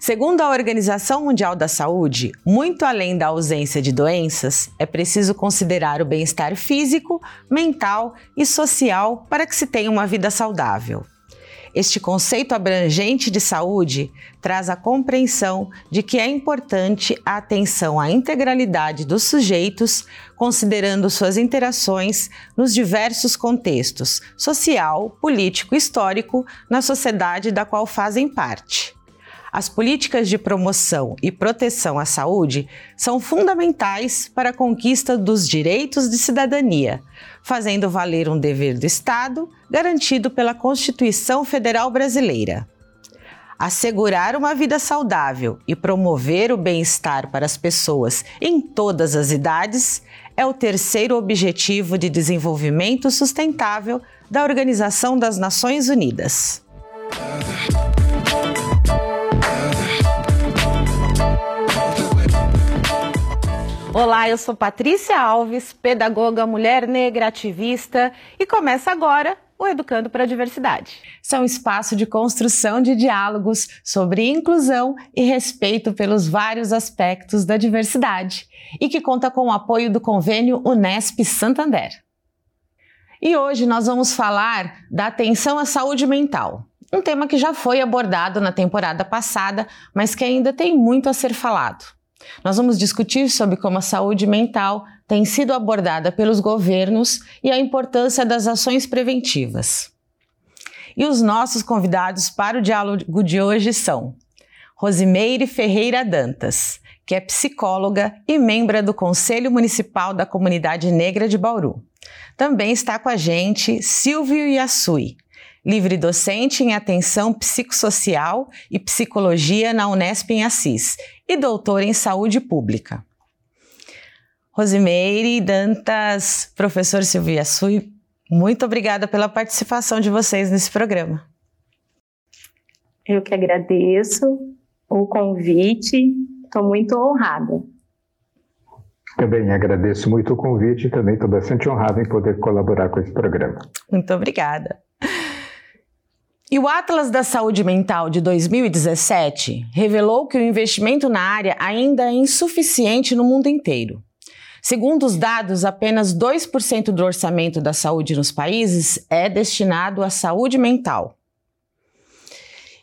Segundo a Organização Mundial da Saúde, muito além da ausência de doenças, é preciso considerar o bem-estar físico, mental e social para que se tenha uma vida saudável. Este conceito abrangente de saúde traz a compreensão de que é importante a atenção à integralidade dos sujeitos, considerando suas interações nos diversos contextos social, político e histórico na sociedade da qual fazem parte. As políticas de promoção e proteção à saúde são fundamentais para a conquista dos direitos de cidadania, fazendo valer um dever do Estado garantido pela Constituição Federal Brasileira. Assegurar uma vida saudável e promover o bem-estar para as pessoas em todas as idades é o terceiro objetivo de desenvolvimento sustentável da Organização das Nações Unidas. Olá, eu sou Patrícia Alves, pedagoga, mulher negra, ativista, e começa agora o Educando para a Diversidade. São um espaço de construção de diálogos sobre inclusão e respeito pelos vários aspectos da diversidade e que conta com o apoio do convênio Unesp Santander. E hoje nós vamos falar da atenção à saúde mental. Um tema que já foi abordado na temporada passada, mas que ainda tem muito a ser falado. Nós vamos discutir sobre como a saúde mental tem sido abordada pelos governos e a importância das ações preventivas. E os nossos convidados para o diálogo de hoje são Rosimeire Ferreira Dantas, que é psicóloga e membro do Conselho Municipal da Comunidade Negra de Bauru. Também está com a gente Silvio Yasui, livre docente em atenção psicossocial e psicologia na Unesp em Assis e doutor em saúde pública. Rosimeire Dantas, professor Silvia Sui, muito obrigada pela participação de vocês nesse programa. Eu que agradeço o convite, estou muito honrada. Também agradeço muito o convite e também estou bastante honrado em poder colaborar com esse programa. Muito obrigada. E o Atlas da Saúde Mental de 2017 revelou que o investimento na área ainda é insuficiente no mundo inteiro. Segundo os dados, apenas 2% do orçamento da saúde nos países é destinado à saúde mental.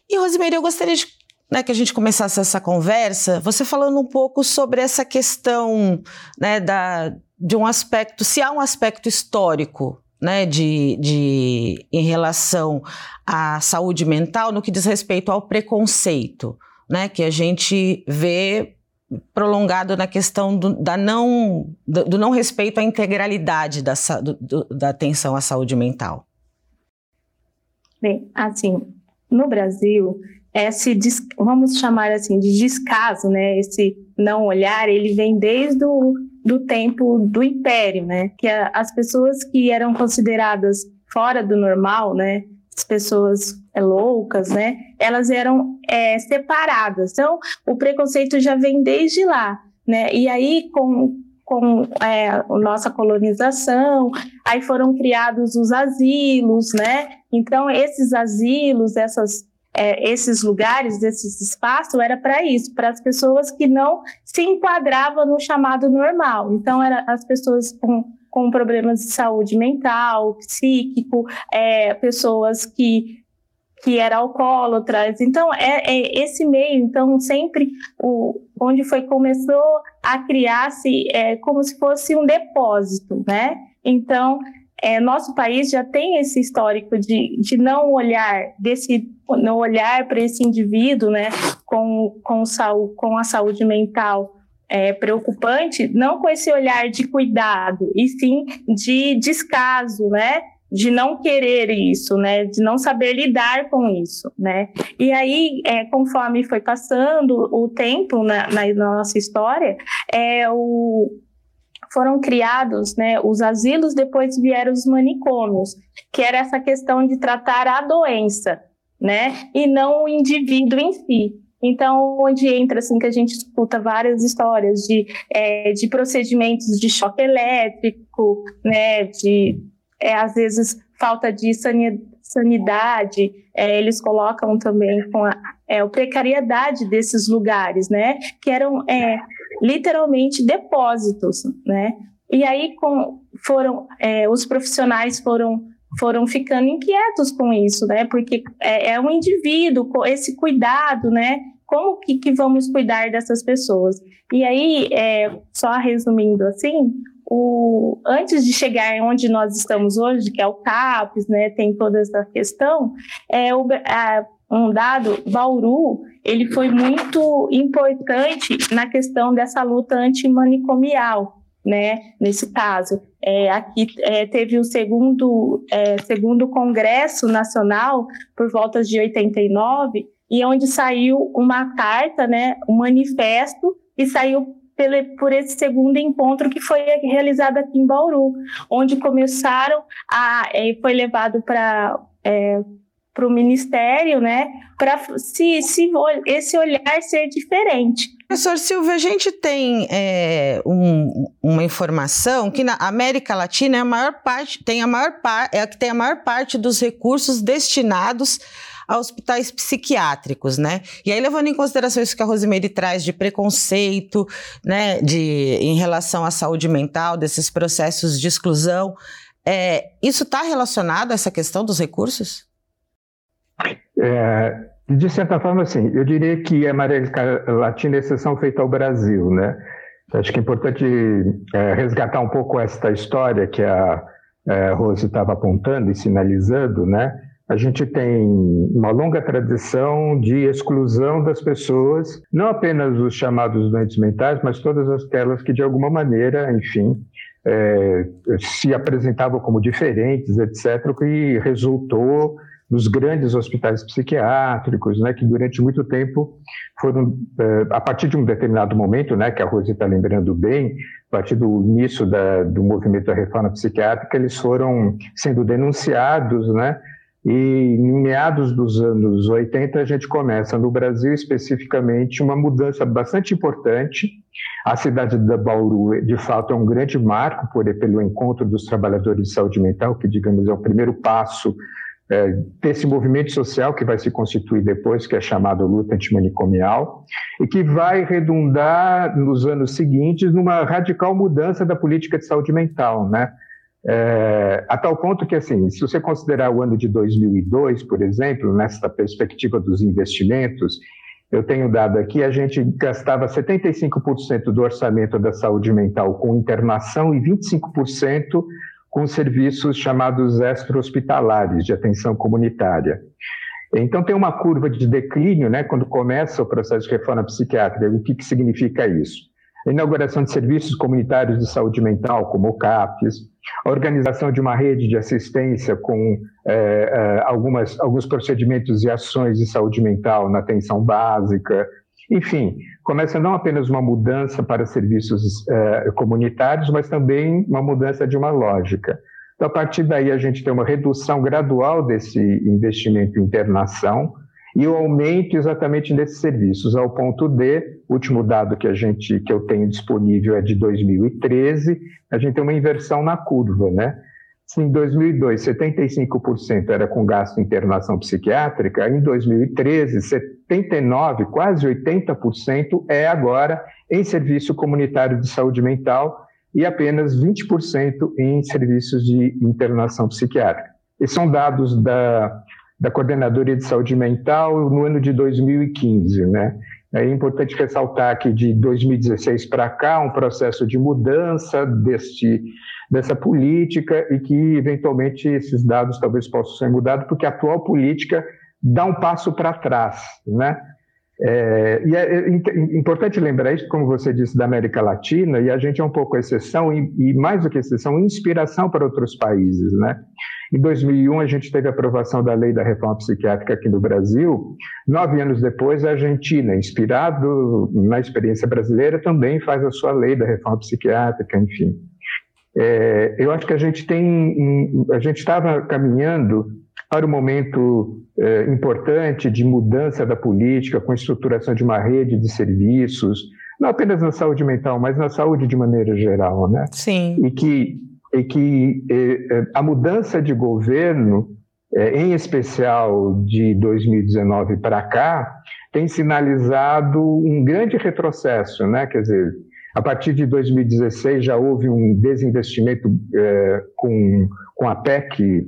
E, Rosimeire, eu gostaria de, né, que a gente começasse essa conversa, você falando um pouco sobre essa questão né, da, de um aspecto, se há um aspecto histórico né, de, de, em relação à saúde mental no que diz respeito ao preconceito, né, que a gente vê prolongado na questão do, da não, do, do, não respeito à integralidade da, do, da atenção à saúde mental. Bem, assim, no Brasil, esse, vamos chamar assim, de descaso, né, esse não olhar, ele vem desde o do tempo do Império, né? Que a, as pessoas que eram consideradas fora do normal, né? As pessoas é, loucas, né? Elas eram é, separadas. Então, o preconceito já vem desde lá, né? E aí, com, com é, a nossa colonização, aí foram criados os asilos, né? Então, esses asilos, essas é, esses lugares, esses espaços, era para isso, para as pessoas que não se enquadravam no chamado normal. Então, era as pessoas com, com problemas de saúde mental, psíquico, é, pessoas que que eram alcoólatras. Então, é, é, esse meio, então, sempre o, onde foi começou a criar-se é, como se fosse um depósito, né? Então, é, nosso país já tem esse histórico de, de não olhar desse não olhar para esse indivíduo, né, com, com, saúde, com a saúde mental é, preocupante, não com esse olhar de cuidado, e sim de descaso, né, de não querer isso, né, de não saber lidar com isso, né. E aí, é, conforme foi passando o tempo na, na nossa história, é, o, foram criados né, os asilos, depois vieram os manicômios, que era essa questão de tratar a doença, né, e não o indivíduo em si. Então, onde entra, assim, que a gente escuta várias histórias de, é, de procedimentos de choque elétrico, né, de, é, às vezes, falta de sanidade, é, eles colocam também com a, é, a precariedade desses lugares, né? Que eram é, literalmente depósitos, né? E aí com, foram é, os profissionais foram foram ficando inquietos com isso, né? Porque é, é um indivíduo, esse cuidado, né? Como que, que vamos cuidar dessas pessoas? E aí, é, só resumindo assim, o, antes de chegar onde nós estamos hoje, que é o CAPES, né, tem toda essa questão, é, o, a, um dado, Bauru, ele foi muito importante na questão dessa luta antimanicomial, né, nesse caso. É, aqui é, teve o segundo, é, segundo Congresso Nacional, por volta de 89, e onde saiu uma carta, né, um manifesto, e saiu por esse segundo encontro que foi realizado aqui em Bauru, onde começaram a, é, foi levado para é, para o ministério, né, para se, se esse olhar ser diferente. Professor Silvio, a gente tem é, um, uma informação que na América Latina é a maior parte, tem a maior é a que tem a maior parte dos recursos destinados a hospitais psiquiátricos, né? E aí, levando em consideração isso que a Rosemary traz de preconceito, né, de, em relação à saúde mental, desses processos de exclusão, é, isso está relacionado a essa questão dos recursos? É, de certa forma, sim. Eu diria que a América Latina é exceção feita ao Brasil, né? Acho que é importante é, resgatar um pouco esta história que a, é, Rose estava apontando e sinalizando, né? A gente tem uma longa tradição de exclusão das pessoas, não apenas os chamados doentes mentais, mas todas aquelas que, de alguma maneira, enfim, é, se apresentavam como diferentes, etc., que resultou nos grandes hospitais psiquiátricos, né, que durante muito tempo foram, é, a partir de um determinado momento, né, que a Rose está lembrando bem, a partir do início da, do movimento da reforma psiquiátrica, eles foram sendo denunciados, né, e em meados dos anos 80, a gente começa, no Brasil especificamente, uma mudança bastante importante. A cidade da Bauru, de fato, é um grande marco por, pelo encontro dos trabalhadores de saúde mental, que, digamos, é o primeiro passo é, desse movimento social que vai se constituir depois, que é chamado luta antimanicomial, e que vai redundar nos anos seguintes numa radical mudança da política de saúde mental, né? É, a tal ponto que, assim, se você considerar o ano de 2002, por exemplo, nessa perspectiva dos investimentos, eu tenho dado aqui, a gente gastava 75% do orçamento da saúde mental com internação e 25% com serviços chamados extra-hospitalares de atenção comunitária. Então, tem uma curva de declínio, né, quando começa o processo de reforma psiquiátrica. O que, que significa isso? A inauguração de serviços comunitários de saúde mental, como o CAPES, a organização de uma rede de assistência com é, é, algumas, alguns procedimentos e ações de saúde mental na atenção básica. Enfim, começa não apenas uma mudança para serviços é, comunitários, mas também uma mudança de uma lógica. Então, a partir daí, a gente tem uma redução gradual desse investimento em internação, e o aumento exatamente desses serviços, ao ponto de, último dado que a gente que eu tenho disponível é de 2013, a gente tem uma inversão na curva, né? Em 2002 75% era com gasto em internação psiquiátrica, em 2013 79, quase 80% é agora em serviço comunitário de saúde mental e apenas 20% em serviços de internação psiquiátrica. Esses são dados da da Coordenadoria de Saúde Mental no ano de 2015, né? É importante ressaltar que de 2016 para cá, um processo de mudança deste, dessa política e que, eventualmente, esses dados talvez possam ser mudados, porque a atual política dá um passo para trás, né? É, e é, é importante lembrar isso, como você disse, da América Latina, e a gente é um pouco exceção, e, e mais do que exceção, inspiração para outros países. Né? Em 2001, a gente teve a aprovação da lei da reforma psiquiátrica aqui no Brasil. Nove anos depois, a Argentina, inspirado na experiência brasileira, também faz a sua lei da reforma psiquiátrica, enfim. É, eu acho que a gente tem, a gente estava caminhando para um momento é, importante de mudança da política, com a estruturação de uma rede de serviços, não apenas na saúde mental, mas na saúde de maneira geral, né? Sim. E que, e que é, a mudança de governo é, em especial de 2019 para cá, tem sinalizado um grande retrocesso, né? Quer dizer, a partir de 2016 já houve um desinvestimento é, com, com a PEC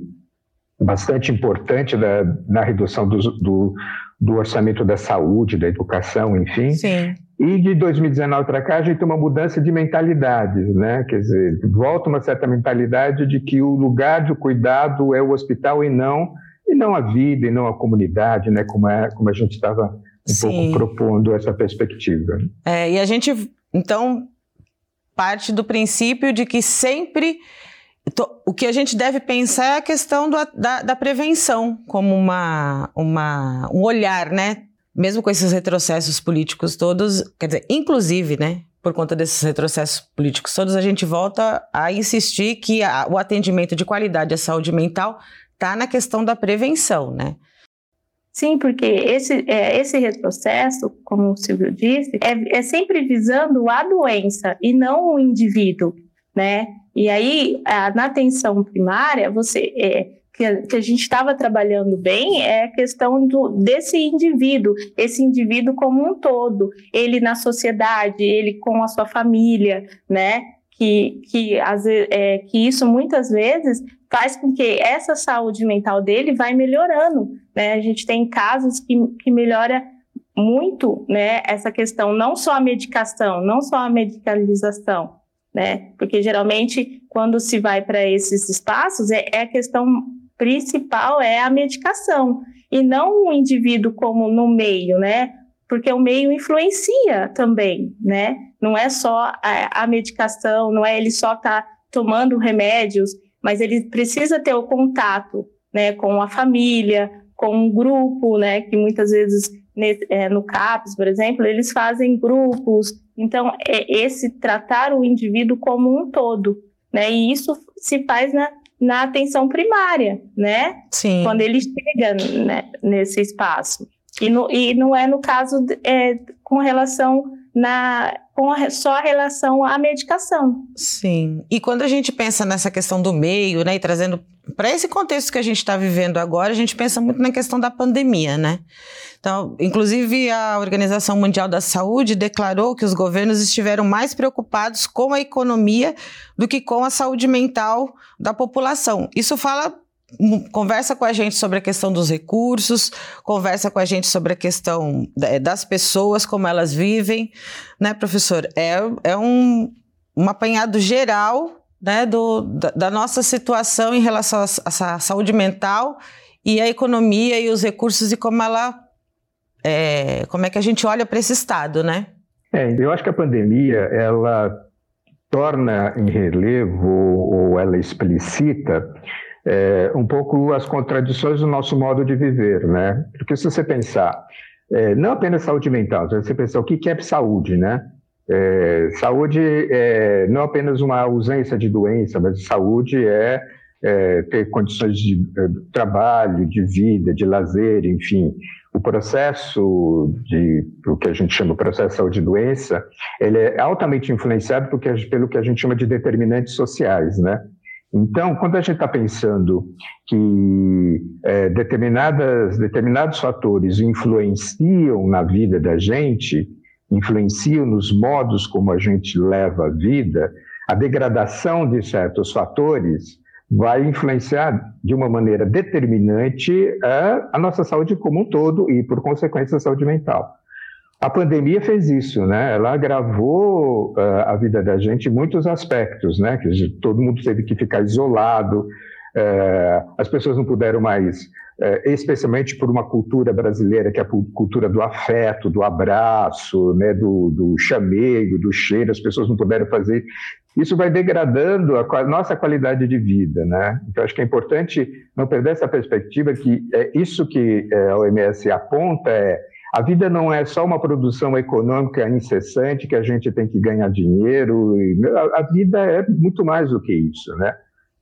bastante importante da, na redução do, do, do, orçamento da saúde, da educação, enfim. Sim. E de 2019 para cá a gente tem uma mudança de mentalidades, né? Quer dizer, volta uma certa mentalidade de que o lugar do cuidado é o hospital e não e não a vida e não a comunidade, né? Como é como a gente estava um Sim. pouco propondo essa perspectiva. É, e a gente então, parte do princípio de que sempre o que a gente deve pensar é a questão do, da, da, prevenção, como uma, uma, um olhar, né? Mesmo com esses retrocessos políticos todos, quer dizer, inclusive, né? Por conta desses retrocessos políticos todos, a gente volta a insistir que a, o atendimento de qualidade à saúde mental está na questão da prevenção, né? Sim, porque esse, é, esse retrocesso, como o Silvio disse, é, é sempre visando a doença e não o indivíduo, né? E aí, a, na atenção primária, você é, que a, que a gente estava trabalhando bem é a questão do, desse indivíduo, esse indivíduo como um todo, ele na sociedade, ele com a sua família, né? Que, que, as, é, que isso muitas vezes faz com que essa saúde mental dele vai melhorando. Né? A gente tem casos que, que melhora muito né, essa questão, não só a medicação, não só a medicalização, né? Porque geralmente, quando se vai para esses espaços, é, é, a questão principal é a medicação, e não o indivíduo como no meio, né? Porque o meio influencia também, né? Não é só a, a medicação, não é ele só tá tomando remédios mas ele precisa ter o contato né, com a família, com um grupo, né, que muitas vezes é, no CAPS, por exemplo, eles fazem grupos. Então, é esse tratar o indivíduo como um todo, né? E isso se faz na, na atenção primária, né? Sim. Quando ele chega né, nesse espaço. E, no, e não é no caso é, com relação na com a, só a relação à medicação. Sim. E quando a gente pensa nessa questão do meio, né, e trazendo para esse contexto que a gente está vivendo agora, a gente pensa muito na questão da pandemia, né? Então, inclusive a Organização Mundial da Saúde declarou que os governos estiveram mais preocupados com a economia do que com a saúde mental da população. Isso fala conversa com a gente sobre a questão dos recursos, conversa com a gente sobre a questão das pessoas, como elas vivem, né, professor? É, é um, um apanhado geral né, do, da, da nossa situação em relação à saúde mental e a economia e os recursos e como ela é, como é que a gente olha para esse estado, né? É, eu acho que a pandemia ela torna em relevo ou ela explicita é, um pouco as contradições do nosso modo de viver, né? Porque se você pensar, é, não apenas saúde mental, se você pensar o que é saúde, né? É, saúde é não apenas uma ausência de doença, mas saúde é, é ter condições de, é, trabalho, de vida, de lazer, enfim. O processo de o que a gente chama processo de saúde e doença, ele é altamente influenciado porque, pelo que a gente chama de determinantes sociais, né? Então, quando a gente está pensando que é, determinadas, determinados fatores influenciam na vida da gente, influenciam nos modos como a gente leva a vida, a degradação de certos fatores vai influenciar de uma maneira determinante a, a nossa saúde como um todo e, por consequência, a saúde mental. A pandemia fez isso, né? Ela agravou uh, a vida da gente em muitos aspectos, né? Que todo mundo teve que ficar isolado, uh, as pessoas não puderam mais, uh, especialmente por uma cultura brasileira que é a cultura do afeto, do abraço, né? Do, do chamego, do cheiro, as pessoas não puderam fazer. Isso vai degradando a nossa qualidade de vida, né? Então acho que é importante não perder essa perspectiva que é isso que a OMS aponta é a vida não é só uma produção econômica incessante que a gente tem que ganhar dinheiro. A vida é muito mais do que isso, né?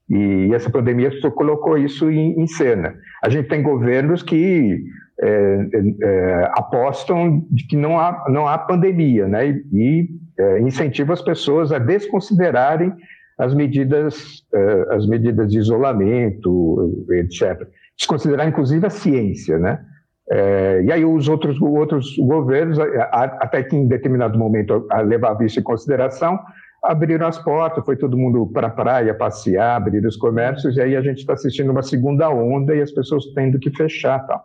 E essa pandemia só colocou isso em, em cena. A gente tem governos que é, é, apostam de que não há, não há pandemia, né? E, e é, incentivam as pessoas a desconsiderarem as medidas, é, as medidas de isolamento, etc. desconsiderar inclusive a ciência, né? É, e aí os outros, outros governos, até que em determinado momento levava isso em consideração, abriram as portas, foi todo mundo para a praia passear, abrir os comércios, e aí a gente está assistindo uma segunda onda e as pessoas tendo que fechar tal.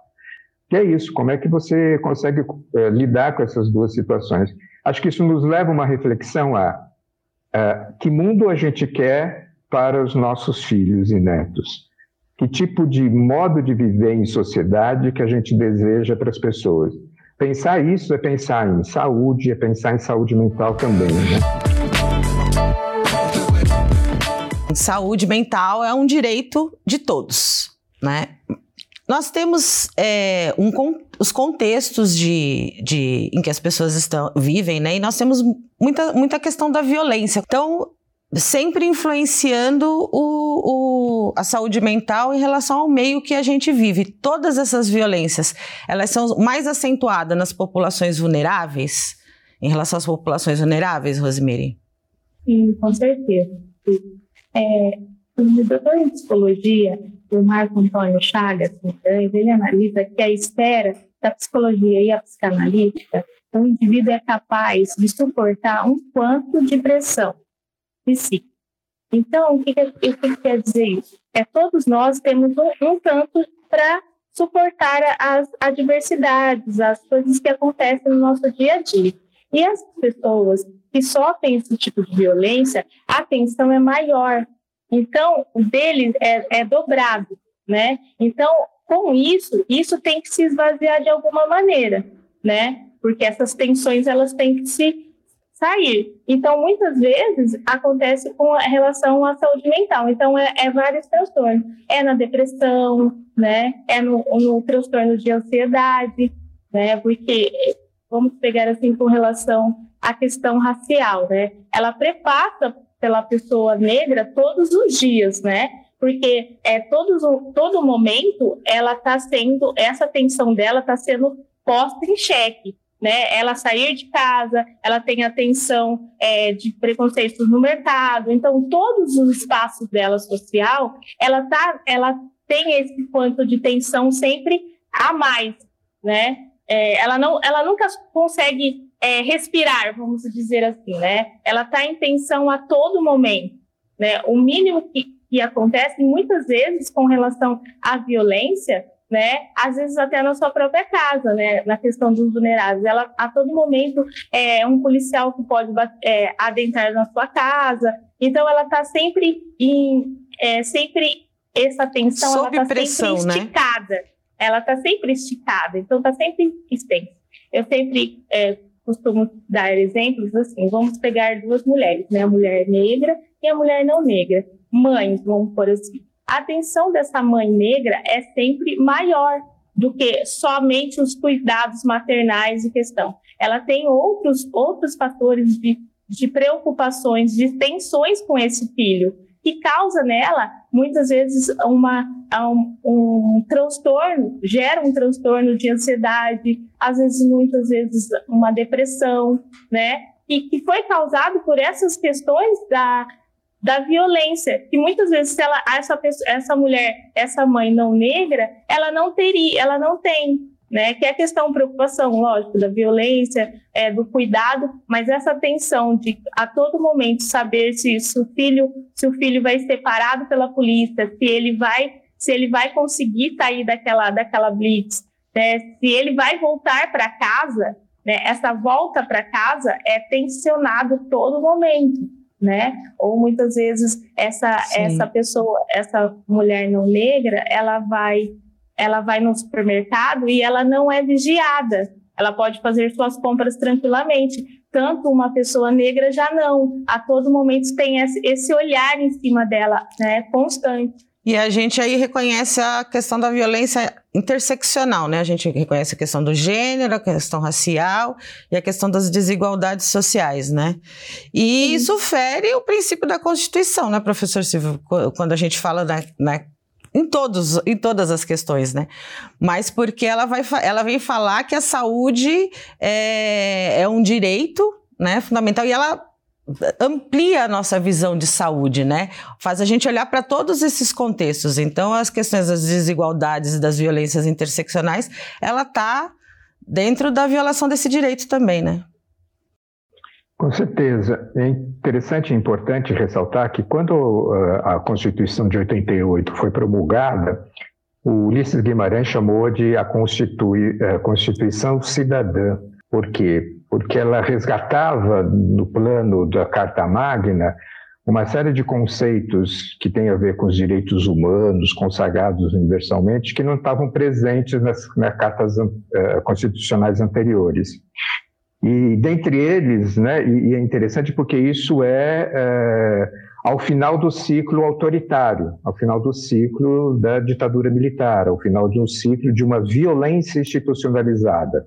Que é isso, como é que você consegue é, lidar com essas duas situações? Acho que isso nos leva a uma reflexão a, a que mundo a gente quer para os nossos filhos e netos? Que tipo de modo de viver em sociedade que a gente deseja para as pessoas? Pensar isso é pensar em saúde, é pensar em saúde mental também, né? Saúde mental é um direito de todos, né? Nós temos é, um, os contextos de, de, em que as pessoas estão, vivem, né? E nós temos muita, muita questão da violência. Então, sempre influenciando o, o, a saúde mental em relação ao meio que a gente vive. Todas essas violências, elas são mais acentuadas nas populações vulneráveis, em relação às populações vulneráveis, Rosemary? Sim, com certeza. É, o doutor em psicologia, o Marco Antônio Chagas ele analisa que a esfera da psicologia e a psicanalítica, o indivíduo é capaz de suportar um quanto de pressão psíquica. Então, o que, que, o que quer dizer isso? É todos nós temos um, um tanto para suportar as adversidades, as coisas que acontecem no nosso dia a dia. E as pessoas que sofrem esse tipo de violência, a tensão é maior. Então, o deles é, é dobrado, né? Então, com isso, isso tem que se esvaziar de alguma maneira, né? Porque essas tensões, elas têm que se sair. Então, muitas vezes, acontece com relação à saúde mental. Então, é, é vários transtornos. É na depressão, né? É no, no transtorno de ansiedade, né? Porque, vamos pegar assim, com relação à questão racial, né? Ela prepassa pela pessoa negra todos os dias, né? Porque é todos, todo momento ela está sendo, essa atenção dela está sendo posta em xeque né? Ela sair de casa, ela tem atenção é, de preconceitos no mercado, então todos os espaços dela social, ela tá, ela tem esse quanto de tensão sempre a mais, né? É, ela não, ela nunca consegue é, respirar, vamos dizer assim, né? Ela está em tensão a todo momento, né? O mínimo que, que acontece muitas vezes com relação à violência né? Às vezes até na sua própria casa, né? Na questão dos vulneráveis, ela a todo momento é um policial que pode é, adentrar na sua casa, então ela está sempre em é, sempre essa tensão, Sob ela está sempre né? esticada, ela está sempre esticada, então está sempre extensa. Eu sempre é, costumo dar exemplos assim, vamos pegar duas mulheres, né? A mulher negra e a mulher não negra, mães, vamos por assim a atenção dessa mãe negra é sempre maior do que somente os cuidados maternais de questão. Ela tem outros, outros fatores de, de preocupações, de tensões com esse filho, que causa nela, muitas vezes, uma, um, um transtorno, gera um transtorno de ansiedade, às vezes, muitas vezes, uma depressão, né? E que foi causado por essas questões da, da violência, que muitas vezes se ela essa pessoa, essa mulher, essa mãe não negra, ela não teria, ela não tem, né? Que é a questão preocupação, lógico, da violência, é, do cuidado, mas essa tensão de a todo momento saber se, se o filho, se o filho vai ser parado pela polícia, se ele vai, se ele vai conseguir sair daquela daquela blitz, né? Se ele vai voltar para casa, né? Essa volta para casa é tensionado todo momento né? Ou muitas vezes essa Sim. essa pessoa, essa mulher não negra, ela vai ela vai no supermercado e ela não é vigiada. Ela pode fazer suas compras tranquilamente. Tanto uma pessoa negra já não. A todo momento tem esse olhar em cima dela, né? Constante. E a gente aí reconhece a questão da violência interseccional, né? A gente reconhece a questão do gênero, a questão racial e a questão das desigualdades sociais, né? E Sim. isso fere o princípio da Constituição, né, professor Silvio? Quando a gente fala na, na em, todos, em todas as questões, né? Mas porque ela, vai, ela vem falar que a saúde é, é um direito né, fundamental e ela amplia a nossa visão de saúde, né? Faz a gente olhar para todos esses contextos. Então, as questões das desigualdades e das violências interseccionais, ela está dentro da violação desse direito também, né? Com certeza. É interessante e importante ressaltar que quando uh, a Constituição de 88 foi promulgada, o Ulisses Guimarães chamou de a uh, Constituição Cidadã. Por quê? Porque ela resgatava no plano da Carta Magna uma série de conceitos que têm a ver com os direitos humanos consagrados universalmente que não estavam presentes nas, nas cartas uh, constitucionais anteriores. E dentre eles, né, e, é interessante porque isso é, é, ao final do ciclo autoritário, ao final do ciclo da ditadura militar, ao final de um ciclo de uma violência institucionalizada,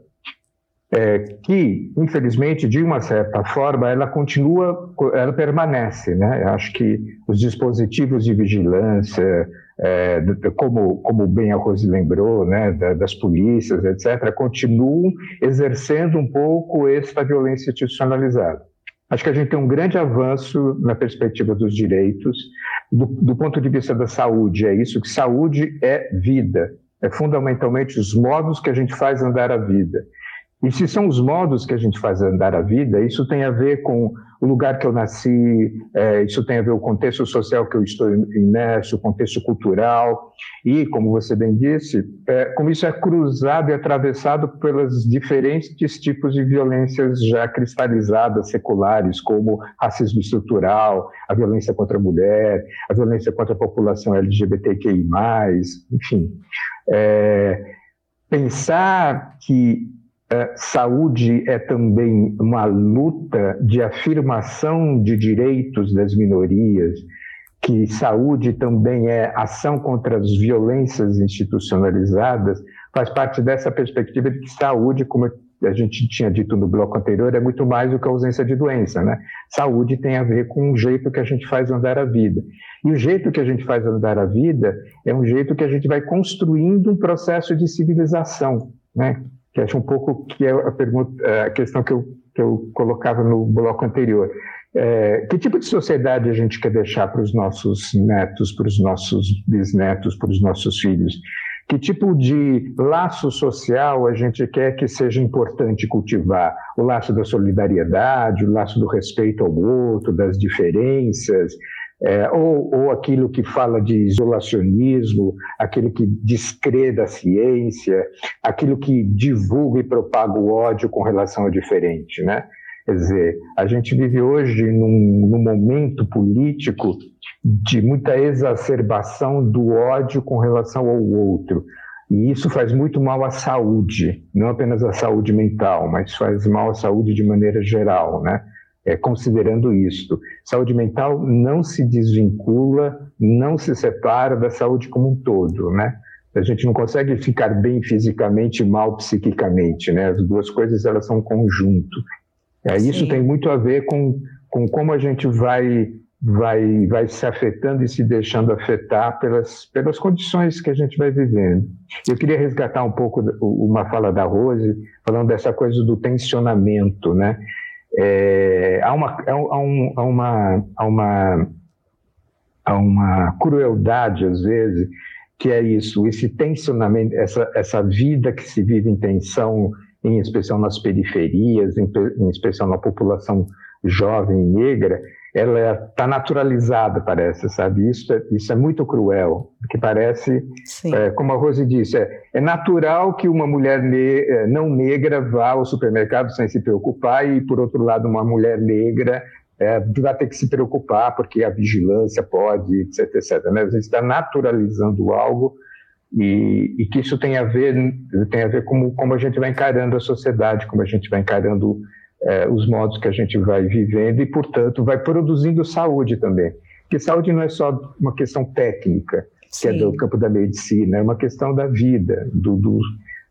é, que, infelizmente, de uma certa forma, ela continua, ela permanece. Né? Acho que os dispositivos de vigilância, é, como, como bem a Rose lembrou, né, das polícias, etc., continuam exercendo um pouco essa violência institucionalizada. Acho que a gente tem um grande avanço na perspectiva dos direitos. Do, do ponto de vista da saúde, é isso que saúde é vida, é fundamentalmente os modos que a gente faz andar a vida. E se são os modos que a gente faz andar a vida, isso tem a ver com o lugar que eu nasci, é, isso tem a ver com o contexto social que eu estou imerso, o contexto cultural, e, como você bem disse, é, como isso é cruzado e atravessado pelos diferentes tipos de violências já cristalizadas, seculares, como racismo estrutural, a violência contra a mulher, a violência contra a população LGBTQI+, enfim. É, pensar que saúde é também uma luta de afirmação de direitos das minorias, que saúde também é ação contra as violências institucionalizadas, faz parte dessa perspectiva de que saúde, como a gente tinha dito no bloco anterior, é muito mais do que a ausência de doença, né? Saúde tem a ver com o jeito que a gente faz andar a vida. E o jeito que a gente faz andar a vida é um jeito que a gente vai construindo um processo de civilização, né? Que acho um pouco que é a, pergunta, a questão que eu, que eu colocava no bloco anterior. É, que tipo de sociedade a gente quer deixar para os nossos netos, para os nossos bisnetos, para os nossos filhos? Que tipo de laço social a gente quer que seja importante cultivar? O laço da solidariedade, o laço do respeito ao outro, das diferenças, é, ou, ou aquilo que fala de isolacionismo, aquilo que descrê da ciência, aquilo que divulga e propaga o ódio com relação ao diferente, né? Quer dizer, a gente vive hoje num, num momento político de muita exacerbação do ódio com relação ao outro. E isso faz muito mal à saúde, não apenas à saúde mental, mas faz mal à saúde de maneira geral, né? É, considerando isto. Saúde mental não se desvincula, não se separa da saúde como um todo, né? A gente não consegue ficar bem fisicamente e mal psiquicamente, né? As duas coisas elas são um conjunto. É, isso tem muito a ver com, com como a gente vai vai vai se afetando e se deixando afetar pelas pelas condições que a gente vai vivendo. Eu queria resgatar um pouco uma fala da Rose falando dessa coisa do tensionamento, né? É, há, uma, há, um, há, uma, há, uma, há uma crueldade, às vezes, que é isso, esse tensionamento, essa, essa vida que se vive em tensão, em especial nas periferias, em, em especial na população jovem negra, ela está naturalizada, parece, sabe? Isso é, isso é muito cruel, porque parece, é, como a Rose disse, é, é natural que uma mulher ne é, não negra vá ao supermercado sem se preocupar e, por outro lado, uma mulher negra é, vai ter que se preocupar porque a vigilância pode, etc, etc. Né? A gente está naturalizando algo e, e, que isso tem a ver tem a ver com como a gente vai encarando a sociedade, como a gente vai encarando é, os modos que a gente vai vivendo e, portanto, vai produzindo saúde também. Porque saúde não é só uma questão técnica, Sim. que é do campo da medicina, é uma questão da vida, do, do,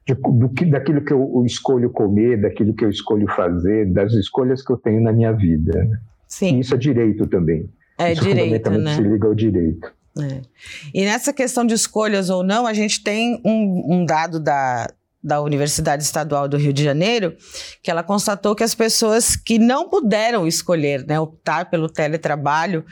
de, do, daquilo que eu escolho comer, daquilo que eu escolho fazer, das escolhas que eu tenho na minha vida. Né? Sim. E isso é direito também. É isso direito, né? se liga ao direito. É. E nessa questão de escolhas ou não, a gente tem um, um dado da, da Universidade Estadual do Rio de Janeiro, que ela constatou que as pessoas que não puderam escolher, né, optar pelo teletrabalho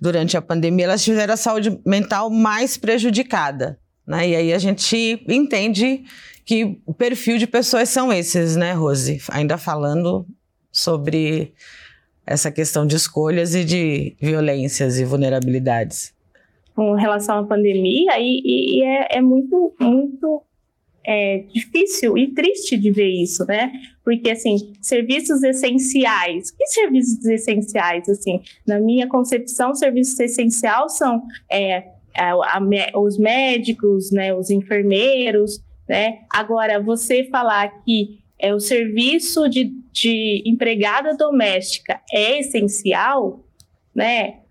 durante a pandemia, elas tiveram a saúde mental mais prejudicada. Né? E aí a gente entende que o perfil de pessoas são esses, né, Rose? Ainda falando sobre essa questão de escolhas e de violências e vulnerabilidades. Com relação à pandemia, e, e é, é muito, muito é, difícil e triste de ver isso, né? Porque, assim, serviços essenciais. Que serviços essenciais, assim? Na minha concepção, serviços essenciais são é, a, a, os médicos, né, os enfermeiros, né? Agora, você falar que é, o serviço de, de empregada doméstica é essencial, né?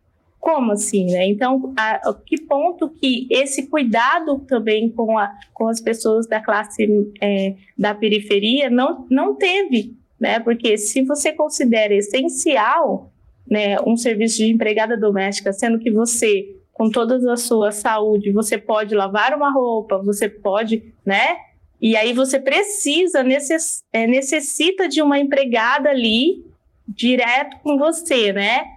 Como assim, né? Então, a, a que ponto que esse cuidado também com, a, com as pessoas da classe é, da periferia não, não teve, né? Porque se você considera essencial, né, um serviço de empregada doméstica, sendo que você, com toda a sua saúde, você pode lavar uma roupa, você pode, né? E aí você precisa, necess, é, necessita de uma empregada ali direto com você, né?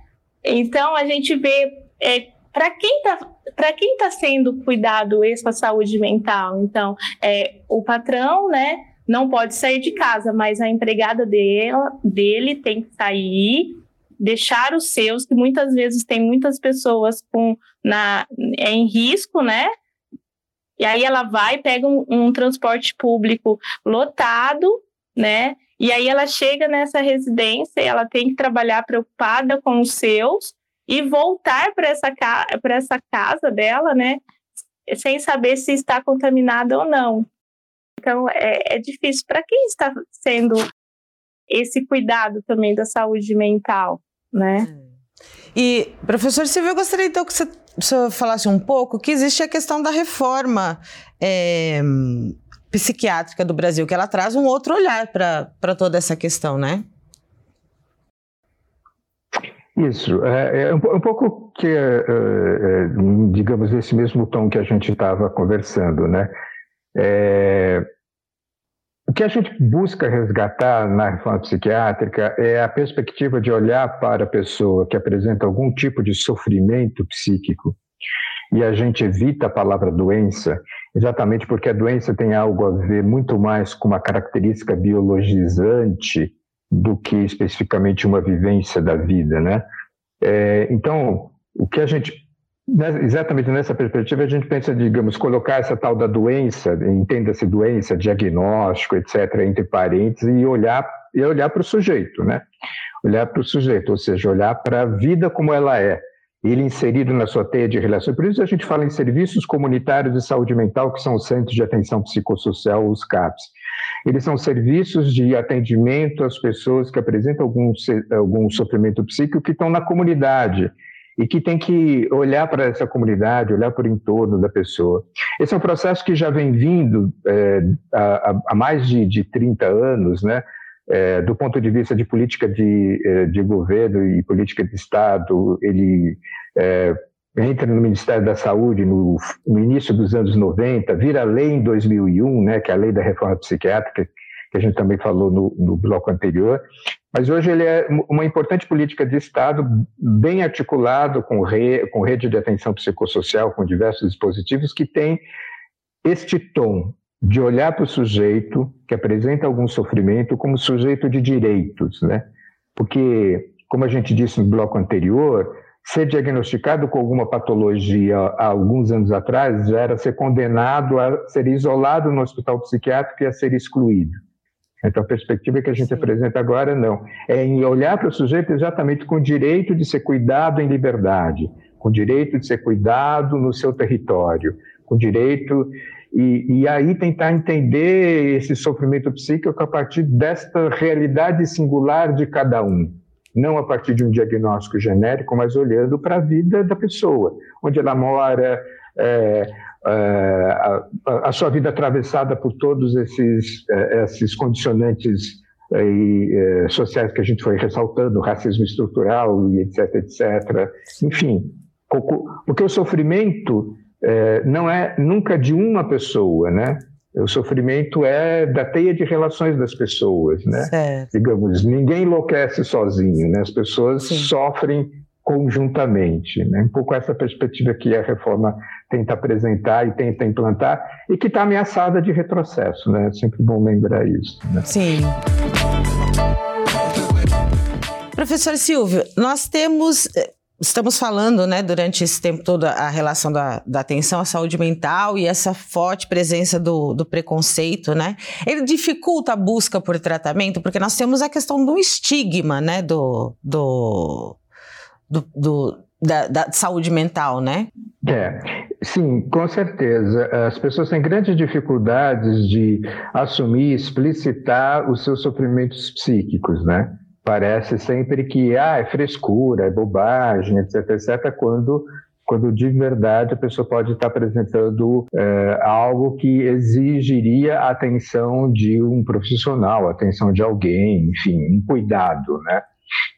Então, a gente vê é, para quem está para quem está sendo cuidado essa saúde mental, então é, o patrão, né, não pode sair de casa, mas a empregada dela, dele tem que sair, deixar os seus, que muitas vezes tem muitas pessoas com na é em risco, né? E aí ela vai pega um, um transporte público lotado, né? E aí ela chega nessa residência e ela tem que trabalhar preocupada com os seus e voltar para essa, para essa casa dela, né? Sem saber se está contaminada ou não. Então é, é difícil. Para quem está sendo esse cuidado também da saúde mental, né? E, professor Silvio, eu gostaria então que você, você falasse um pouco que existe a questão da reforma é, psiquiátrica do Brasil, que ela traz um outro olhar para toda essa questão, né? Isso, é, é um, um, pouco que, é, é, digamos, esse mesmo tom que a gente estava conversando, né? É, o que a gente busca resgatar na reforma psiquiátrica é a perspectiva de olhar para a pessoa que apresenta algum tipo de sofrimento psíquico e a gente evita a palavra doença exatamente porque a doença tem algo a ver muito mais com uma característica biologizante do que especificamente uma vivência da vida, né? É, então, o que a gente né, exatamente nessa perspectiva a gente pensa, digamos, colocar essa tal da doença, entenda-se doença, diagnóstico, etc, entre parênteses e olhar e olhar para o sujeito, né? Olhar para o sujeito, ou seja, olhar para a vida como ela é ele inserido na sua teia de relações. Por isso a gente fala em serviços comunitários de saúde mental, que são os Centros de Atenção Psicossocial, os CAPs. Eles são serviços de atendimento às pessoas que apresentam algum, algum sofrimento psíquico que estão na comunidade e que tem que olhar para essa comunidade, olhar para o entorno da pessoa. Esse é um processo que já vem vindo é, há, há, mais de, de 30 anos, né? É, do ponto de vista de política de, é, de governo e política de Estado, ele é, entra no Ministério da Saúde no, no, início dos anos 90, vira lei em 2001, né, que é a lei da reforma psiquiátrica, que a gente também falou no, no bloco anterior, mas hoje ele é uma importante política de Estado, bem articulado com, re, com rede de atenção psicossocial, com diversos dispositivos, que tem este tom de olhar para o sujeito que apresenta algum sofrimento como sujeito de direitos, né? Porque, como a gente disse no bloco anterior, ser diagnosticado com alguma patologia há alguns anos atrás já era ser condenado a ser isolado no hospital psiquiátrico e a ser excluído. Então, a perspectiva que a gente Sim. apresenta agora, não. É em olhar para o sujeito exatamente com o direito de ser cuidado em liberdade, com o direito de ser cuidado no seu território, com o direito e, e, aí tentar entender esse sofrimento psíquico a partir desta realidade singular de cada um. Não a partir de um diagnóstico genérico, mas olhando para a vida da pessoa, onde ela mora, é, é, a, a, sua vida atravessada por todos esses, é, esses condicionantes é, sociais que a gente foi ressaltando, racismo estrutural e etc, etc. Enfim, porque o sofrimento é, não é nunca de uma pessoa, né? O sofrimento é da teia de relações das pessoas, né? Certo. Digamos, ninguém enlouquece sozinho, né? As pessoas Sim. sofrem conjuntamente, né? Um pouco essa perspectiva que a reforma tenta apresentar e tenta implantar e que está ameaçada de retrocesso, né? É sempre bom lembrar isso. Né? Sim. Professor Silvio, nós temos estamos falando, né, durante esse tempo todo, a relação da, da atenção à saúde mental e essa forte presença do, do preconceito, né? Ele dificulta a busca por tratamento, porque nós temos a questão do estigma, né, do, do, do, do da, da, saúde mental, né? É, sim, com certeza. As pessoas têm grandes dificuldades de assumir, explicitar os seus sofrimentos psíquicos, né? Parece sempre que ah, é frescura, é bobagem, etc, etc, quando quando de verdade a pessoa pode estar apresentando é, algo que exigiria a atenção de um profissional, a atenção de alguém, enfim, um cuidado, né?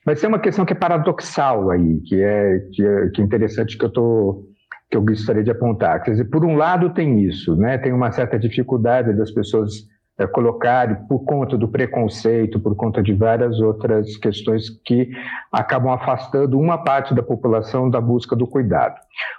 Mas tem uma questão que é paradoxal aí, que é, que é, que é interessante que eu tô, que eu gostaria de apontar. Quer dizer, por um lado tem isso, né? Tem uma certa dificuldade das pessoas é, colocar por conta do preconceito, por conta de várias outras questões que acabam afastando uma parte da população da busca do cuidado.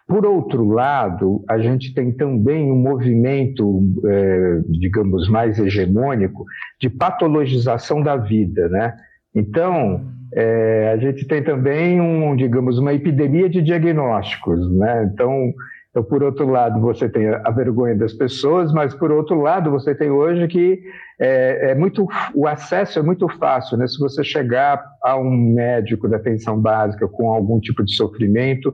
Por outro lado, a gente tem também um movimento, é, digamos, mais hegemônico de patologização da vida, né? Então, é, a gente tem também um, digamos, uma epidemia de diagnósticos, né? Então, então, por outro lado, você tem a vergonha das pessoas, mas por outro lado, você tem hoje que é, é muito, o acesso é muito fácil, né? Se você chegar a um médico da atenção básica com algum tipo de sofrimento,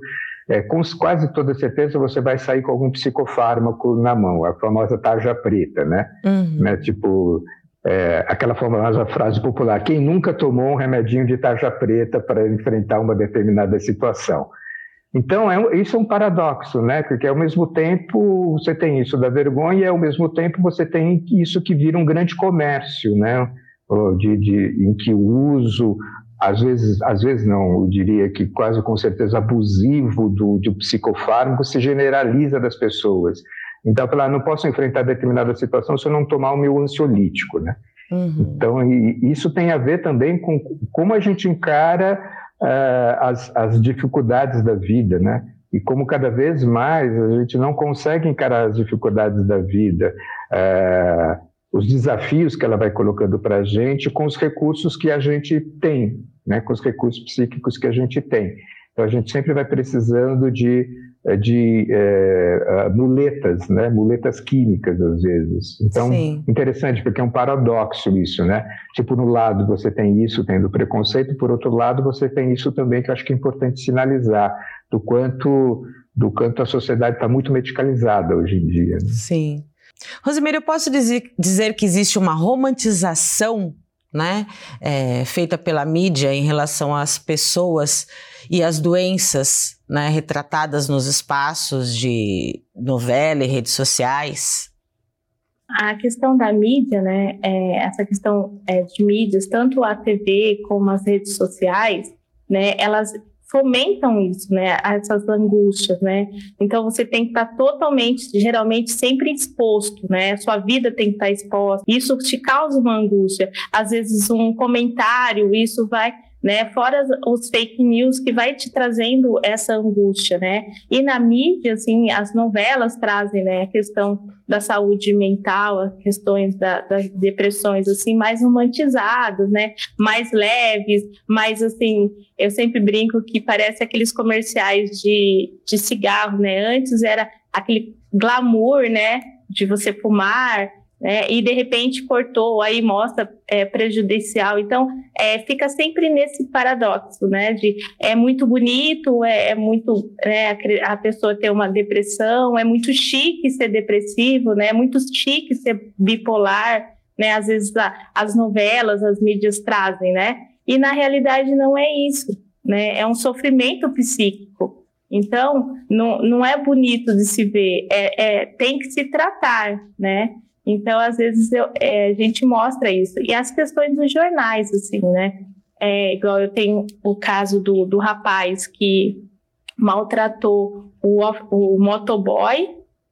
é, com quase toda certeza você vai sair com algum psicofármaco na mão, a famosa tarja preta, né? Uhum. né? Tipo, é, aquela famosa frase popular: quem nunca tomou um remedinho de tarja preta para enfrentar uma determinada situação? Então, é, isso é um paradoxo, né? Porque ao mesmo tempo você tem isso da vergonha e ao mesmo tempo você tem isso que vira um grande comércio, né? De, de, em que o uso, às vezes, às vezes não, eu diria que quase com certeza abusivo do, do psicofármaco se generaliza das pessoas. Então, falar, não posso enfrentar determinada situação se eu não tomar o meu ansiolítico, né? Uhum. Então, isso tem a ver também com como a gente encara uh, as, as dificuldades da vida, né? E como cada vez mais a gente não consegue encarar as dificuldades da vida, uh, os desafios que ela vai colocando para a gente com os recursos que a gente tem, né? Com os recursos psíquicos que a gente tem. Então a gente sempre vai precisando de de é, muletas, né? muletas químicas às vezes. Então, Sim. interessante, porque é um paradoxo isso, né? Tipo, no lado você tem isso, tendo preconceito, por outro lado você tem isso também que eu acho que é importante sinalizar, do quanto, do quanto a sociedade está muito medicalizada hoje em dia. Né? Sim. Rosimeira, eu posso dizer, dizer que existe uma romantização né, é, feita pela mídia em relação às pessoas e às doenças né, retratadas nos espaços de novela e redes sociais? A questão da mídia, né, é, essa questão é, de mídias, tanto a TV como as redes sociais, né, elas fomentam isso, né, essas angústias, né. Então você tem que estar totalmente, geralmente sempre exposto, né. Sua vida tem que estar exposta. Isso te causa uma angústia. Às vezes um comentário, isso vai né? Fora os fake news que vai te trazendo essa angústia, né? E na mídia, assim, as novelas trazem, né, a questão da saúde mental, as questões da, das depressões, assim, mais romantizadas, né? Mais leves, mais, assim, eu sempre brinco que parece aqueles comerciais de, de cigarro, né? Antes era aquele glamour, né? De você fumar, né? E de repente cortou, aí mostra é, prejudicial. Então, é, fica sempre nesse paradoxo, né? De é muito bonito, é, é muito né, a, pessoa ter uma depressão, é muito chique ser depressivo, né? É muito chique ser bipolar, né? Às vezes a, as novelas, as mídias trazem, né? E na realidade não é isso, né? É um sofrimento psíquico. Então, não, não é bonito de se ver, é, é tem que se tratar, né? Então, às vezes, eu, é, a gente mostra isso. E as questões dos jornais, assim, né? É, igual eu tenho o caso do, do rapaz que maltratou o, o motoboy,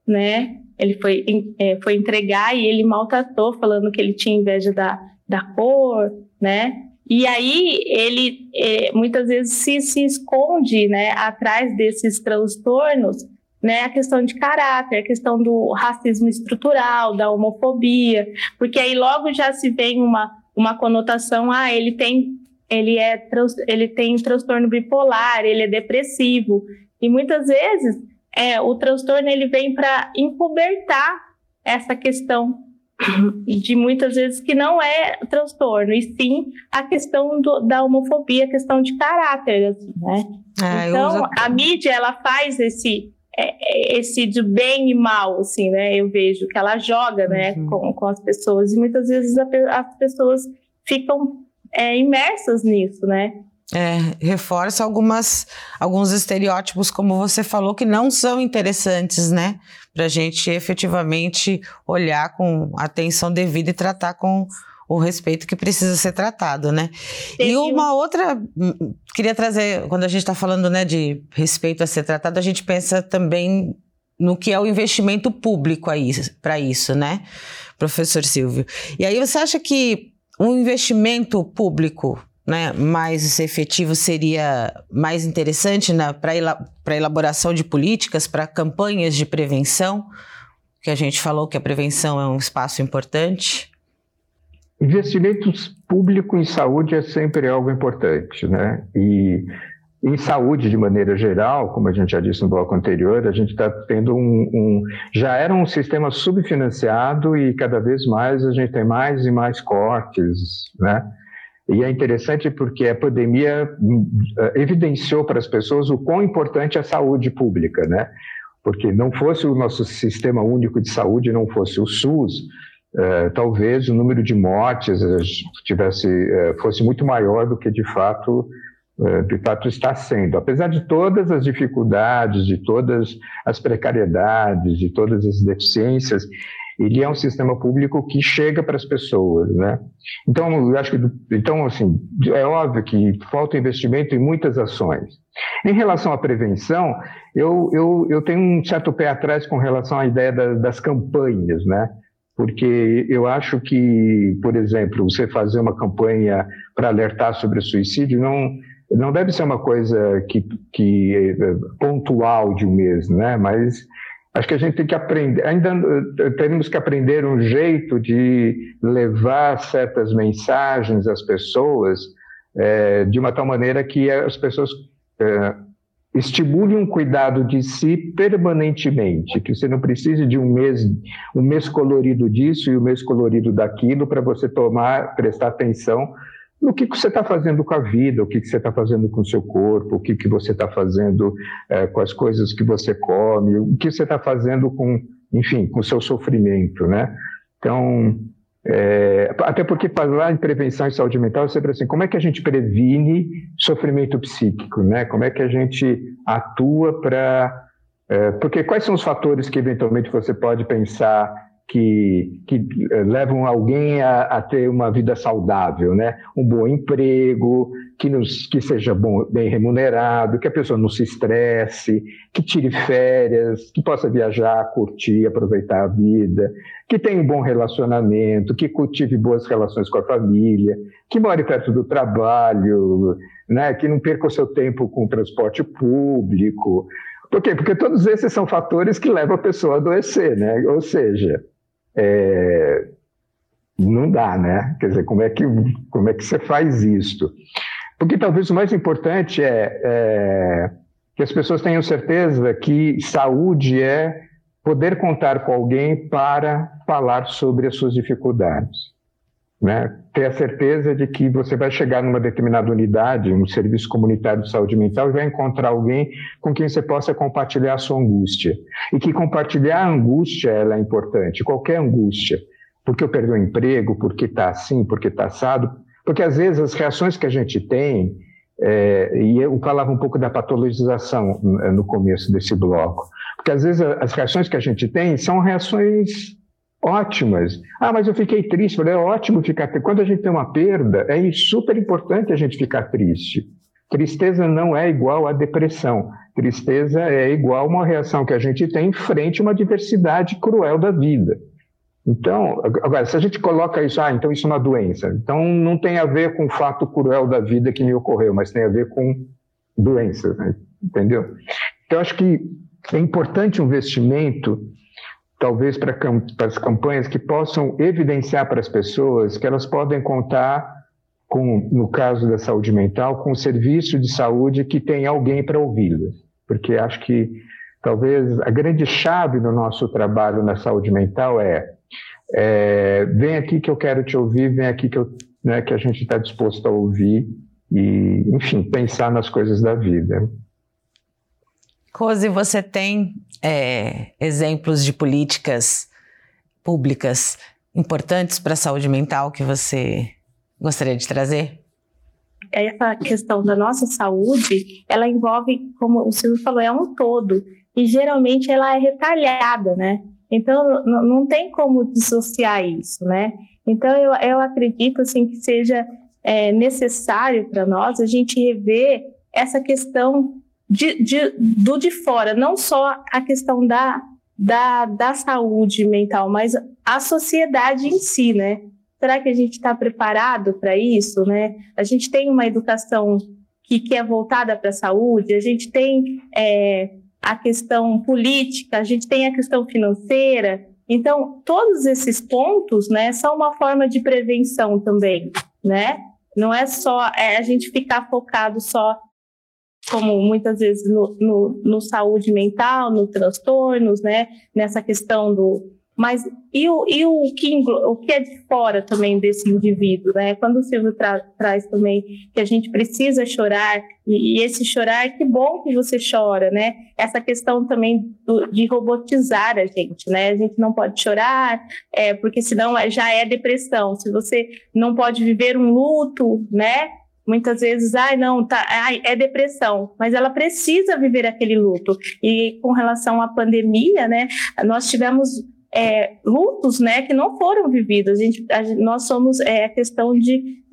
né? Ele foi, é, foi entregar e ele maltratou, falando que ele tinha inveja da, da cor, né? E aí ele é, muitas vezes se, se esconde, né, atrás desses transtornos, né, a questão de caráter, a questão do racismo estrutural, da homofobia, porque aí logo já se vem uma, uma conotação, ah, ele tem ele é ele tem transtorno bipolar, ele é depressivo, e muitas vezes é, o transtorno ele vem para encobertar essa questão de muitas vezes que não é transtorno, e sim a questão do, da homofobia, a questão de caráter, assim, né? É, então, uso... a mídia, ela faz esse, esse de bem e mal, assim, né? Eu vejo que ela joga, né, uhum. com, com as pessoas, e muitas vezes a, as pessoas ficam é, imersas nisso, né? É, reforça algumas, alguns estereótipos, como você falou, que não são interessantes, né? Para a gente efetivamente olhar com atenção devida e tratar com o respeito que precisa ser tratado, né? E uma outra, hum, queria trazer, quando a gente está falando né, de respeito a ser tratado, a gente pensa também no que é o investimento público para isso, né, professor Silvio? E aí você acha que um investimento público né, mais efetivo seria mais interessante né, para a elaboração de políticas, para campanhas de prevenção, que a gente falou que a prevenção é um espaço importante? Investimentos públicos em saúde é sempre algo importante, né? E em saúde, de maneira geral, como a gente já disse no bloco anterior, a gente está tendo um, um, Já era um sistema subfinanciado e cada vez mais a gente tem mais e mais cortes, né? E é interessante porque a pandemia eh, evidenciou para as pessoas o quão importante é a saúde pública, né? Porque não fosse o nosso sistema único de saúde, não fosse o SUS, eh, talvez o número de mortes eh, tivesse fosse muito maior do que de fato de fato está sendo. Apesar de todas as dificuldades, de todas as precariedades, de todas as deficiências, ele é um sistema público que chega para as pessoas, né? Então, eu acho que, então, assim, é óbvio que falta investimento em muitas ações. Em relação à prevenção, eu, eu, eu tenho um certo pé atrás com relação à ideia da, das campanhas, né? Porque eu acho que, por exemplo, você fazer uma campanha para alertar sobre o suicídio não, não deve ser uma coisa que, que é pontual de um mês, né? Mas Acho que a gente tem que aprender, ainda eh, temos que aprender um jeito de levar certas mensagens às pessoas é, de uma tal maneira que as pessoas é, estimulem um cuidado de si permanentemente, que você não precise de um mês, um mês colorido disso e um mês colorido daquilo para você tomar, prestar atenção no que, que você está fazendo com a vida, o que, que você está fazendo com o seu corpo, o que, que você está fazendo é, com as coisas que você come, o que você está fazendo com, enfim, com o seu sofrimento, né? Então, é, até porque falar em prevenção e saúde mental é sempre assim, como é que a gente previne sofrimento psíquico, né? Como é que a gente atua para... É, porque quais são os fatores que eventualmente você pode pensar que, que eh, levam alguém a, a, ter uma vida saudável, né? Um bom emprego, que, nos, que seja bom, bem remunerado, que a pessoa não se estresse, que tire férias, que possa viajar, curtir, aproveitar a vida, que tenha um bom relacionamento, que cultive boas relações com a família, que more perto do trabalho, né? Que não perca o seu tempo com o transporte público. Por quê? Porque todos esses são fatores que levam a pessoa a adoecer, né? Ou seja, é, não dá, né? Quer dizer, como é que, como é que você faz isso? Porque talvez o mais importante é, é que as pessoas tenham certeza que saúde é poder contar com alguém para falar sobre as suas dificuldades. Né? Ter a certeza de que você vai chegar numa determinada unidade, um serviço comunitário de saúde mental, e vai encontrar alguém com quem você possa compartilhar a sua angústia. E que compartilhar a angústia ela é importante, qualquer angústia. Porque eu perdi o emprego, porque está assim, porque está assado. Porque às vezes as reações que a gente tem, é, e eu falava um pouco da patologização no começo desse bloco, porque às vezes as reações que a gente tem são reações ótimas. Ah, mas eu fiquei triste. É ótimo ficar triste. Quando a gente tem uma perda, é super importante a gente ficar triste. Tristeza não é igual à depressão. Tristeza é igual uma reação que a gente tem frente a uma diversidade cruel da vida. Então, agora, se a gente coloca isso, ah, então isso é uma doença. Então, não tem a ver com o fato cruel da vida que me ocorreu, mas tem a ver com doença, né? entendeu? Então, acho que é importante um investimento, talvez para, as campanhas que possam evidenciar para as pessoas que elas podem contar com, no caso da saúde mental, com um serviço de saúde que tem alguém para ouvi-las. Porque acho que talvez a grande chave do nosso trabalho na saúde mental é é, vem aqui que eu quero te ouvir, vem aqui que, eu, né, que a gente está disposto a ouvir e, enfim, pensar nas coisas da vida. Rose, você tem é, exemplos de políticas públicas importantes para a saúde mental que você gostaria de trazer? Essa questão da nossa saúde, ela envolve, como o Silvio falou, é um todo. E geralmente ela é retalhada, né? Então, não tem como dissociar isso, né? Então, eu, eu acredito, assim, que seja é, necessário para nós a gente rever essa questão de, de, do de fora, não só a questão da, da, da saúde mental, mas a sociedade em si, né? Será que a gente está preparado para isso, né? A gente tem uma educação que, que é voltada para a saúde, a gente tem é, a questão política, a gente tem a questão financeira. Então, todos esses pontos, né, são uma forma de prevenção também, né? Não é só é a gente ficar focado só, como muitas vezes, no, no, no saúde mental, no transtornos, né? Nessa questão do, mas e o, e o, que, o que é de fora também desse indivíduo, né? Quando o Silvio tra, traz também que a gente precisa chorar, e, e, esse chorar, que bom que você chora, né? Essa questão também do, de robotizar a gente, né? A gente não pode chorar, é, porque senão é, já é depressão. Se você não pode viver um luto, né? Muitas vezes, ai, não, tá, ai, é depressão, mas ela precisa viver aquele luto. E com relação à pandemia, né, nós tivemos é, lutos né, que não foram vividos. A gente, a, nós somos é, a questão de,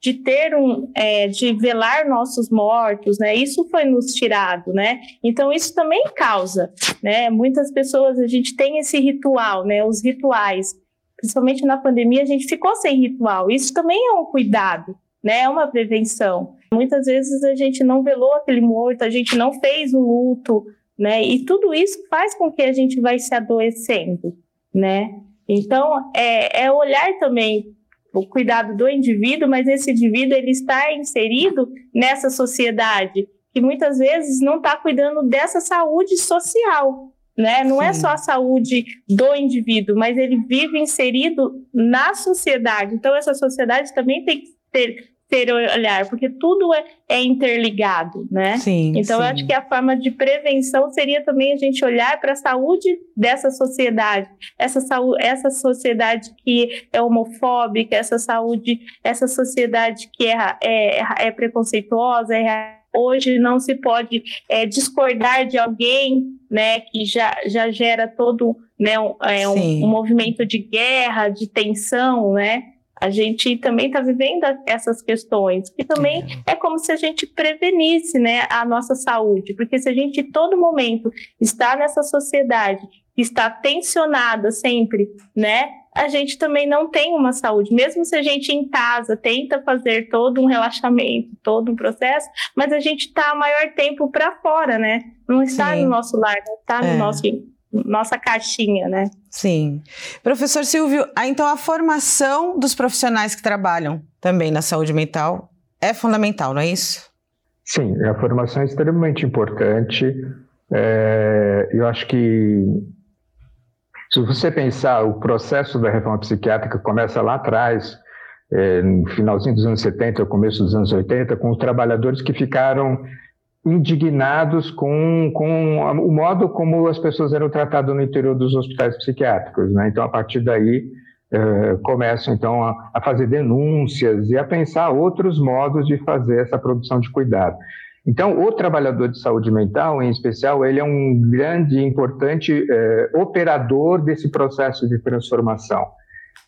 de ter um, é, de velar nossos mortos, né? Isso foi nos tirado, né? Então isso também causa, né? Muitas pessoas a gente tem esse ritual, né? Os rituais, principalmente na pandemia a gente ficou sem ritual. Isso também é um cuidado, né? É uma prevenção. Muitas vezes a gente não velou aquele morto, a gente não fez o luto, né? E tudo isso faz com que a gente vai se adoecendo né? Então, é, é olhar também o cuidado do indivíduo, mas esse indivíduo ele está inserido nessa sociedade que muitas vezes não está cuidando dessa saúde social, né? Não é Sim. é só a saúde do indivíduo, mas ele vive inserido na sociedade. Então essa sociedade também tem que ter ter olhar, porque tudo é, é interligado, né? Sim, então, sim. eu acho que a forma de prevenção seria também a gente olhar para a saúde dessa sociedade, essa, saúde, essa sociedade que é homofóbica, essa saúde, essa sociedade que é, é, é preconceituosa, é, hoje não se pode é, discordar de alguém, né, que já, já gera todo né, um, é, um, um movimento de guerra, de tensão, né? A gente também está vivendo essas questões, que também é. é como se a gente prevenisse né, a nossa saúde, porque se a gente todo momento está nessa sociedade que está tensionada sempre, né, a gente também não tem uma saúde, mesmo se a gente em casa tenta fazer todo um relaxamento, todo um processo, mas a gente está maior tempo para fora, né? Não está Sim. no nosso lar, não está é. no nosso nossa caixinha, né? Sim. Professor Silvio, então a formação dos profissionais que trabalham também na saúde mental é fundamental, não é isso? Sim, a formação é extremamente importante. É, eu acho que se você pensar o processo da reforma psiquiátrica começa lá atrás, é, no finalzinho dos anos 70, começo dos anos 80, com os trabalhadores que ficaram indignados com, com o modo como as pessoas eram tratadas no interior dos hospitais psiquiátricos. Né? Então, a partir daí, eh, começam então a, a, fazer denúncias e a pensar outros modos de fazer essa produção de cuidado. Então, o trabalhador de saúde mental, em especial, ele é um grande e importante eh, operador desse processo de transformação.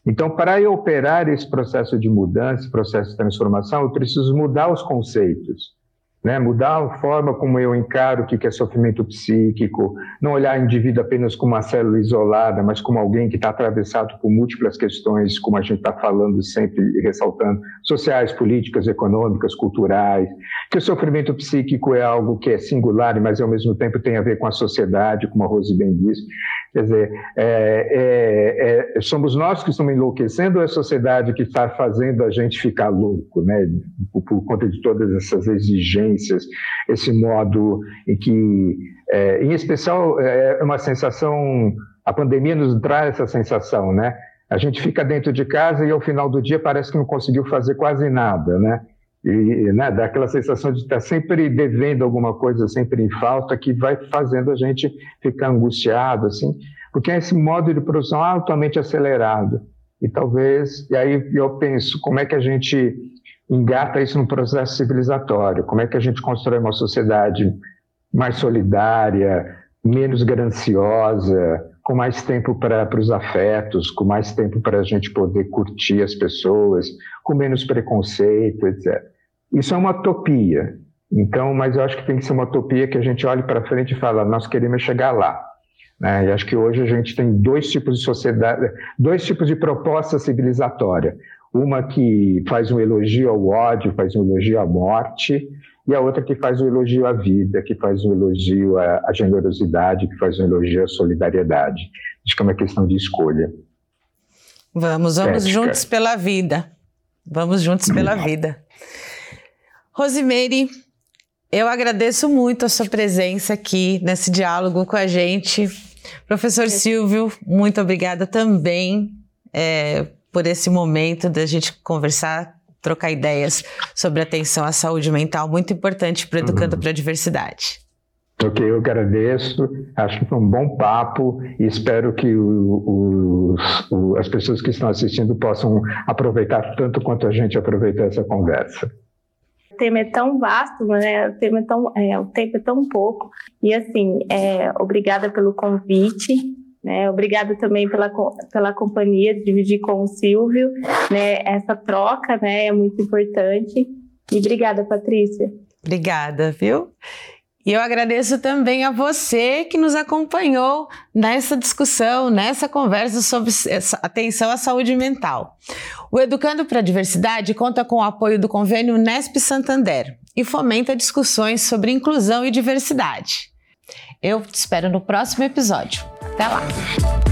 Então, para eu operar esse processo de mudança, esse processo de transformação, eu preciso mudar os conceitos. Né? mudar a forma como eu encaro o que é sofrimento psíquico, não olhar o indivíduo apenas como uma célula isolada, mas como alguém que está atravessado por múltiplas questões, como a gente está falando sempre ressaltando, sociais, políticas, econômicas, culturais, que o sofrimento psíquico é algo que é singular, mas ao mesmo tempo tem a ver com a sociedade, como a Rose bem disse. Quer dizer, é, é, é, somos nós que estamos enlouquecendo ou é a sociedade que está fazendo a gente ficar louco, né? Por, por conta de todas essas exigências, esse modo em que, é, em especial, é, é uma sensação, a pandemia nos traz essa sensação, né? A gente fica dentro de casa e ao final do dia parece que não conseguiu fazer quase nada, né? E né, dá aquela sensação de estar sempre devendo alguma coisa, sempre em falta, que vai fazendo a gente ficar angustiado, assim, porque é esse modo de produção altamente acelerado. E talvez, e aí eu penso, como é que a gente engata isso no processo civilizatório? Como é que a gente constrói uma sociedade mais solidária, menos gananciosa, com mais tempo para os afetos, com mais tempo para a gente poder curtir as pessoas, com menos preconceito, etc. Isso é uma utopia. Então, mas eu acho que tem que ser uma utopia que a gente olhe para frente e fala, nós queremos chegar lá. Né? E acho que hoje a gente tem dois tipos de sociedade, dois tipos de proposta civilizatória. Uma que faz um elogio ao ódio, faz um elogio à morte, e a outra que faz um elogio à vida, que faz um elogio à, à generosidade, que faz um elogio à solidariedade. Acho que é uma questão de escolha. Vamos, vamos Ética. juntos pela vida. Vamos juntos pela vida. Rosimeire, eu agradeço muito a sua presença aqui nesse diálogo com a gente. Professor Silvio, muito obrigada também é, por esse momento da gente conversar, trocar ideias sobre atenção à saúde mental, muito importante para Educando uhum. para a Diversidade. Ok, eu agradeço. Acho que foi um bom papo e espero que o, o, as pessoas que estão assistindo possam aproveitar tanto quanto a gente aproveitou essa conversa tema é tão vasto, né? O tema é tão, é, o tempo é tão pouco. E assim, é, obrigada pelo convite. Né, obrigada também pela, pela companhia dividir com o Silvio. Né, essa troca né, é muito importante. E obrigada, Patrícia. Obrigada, viu? E eu agradeço também a você que nos acompanhou nessa discussão, nessa conversa sobre atenção à saúde mental. O Educando para a Diversidade conta com o apoio do convênio Nesp Santander e fomenta discussões sobre inclusão e diversidade. Eu te espero no próximo episódio. Até lá!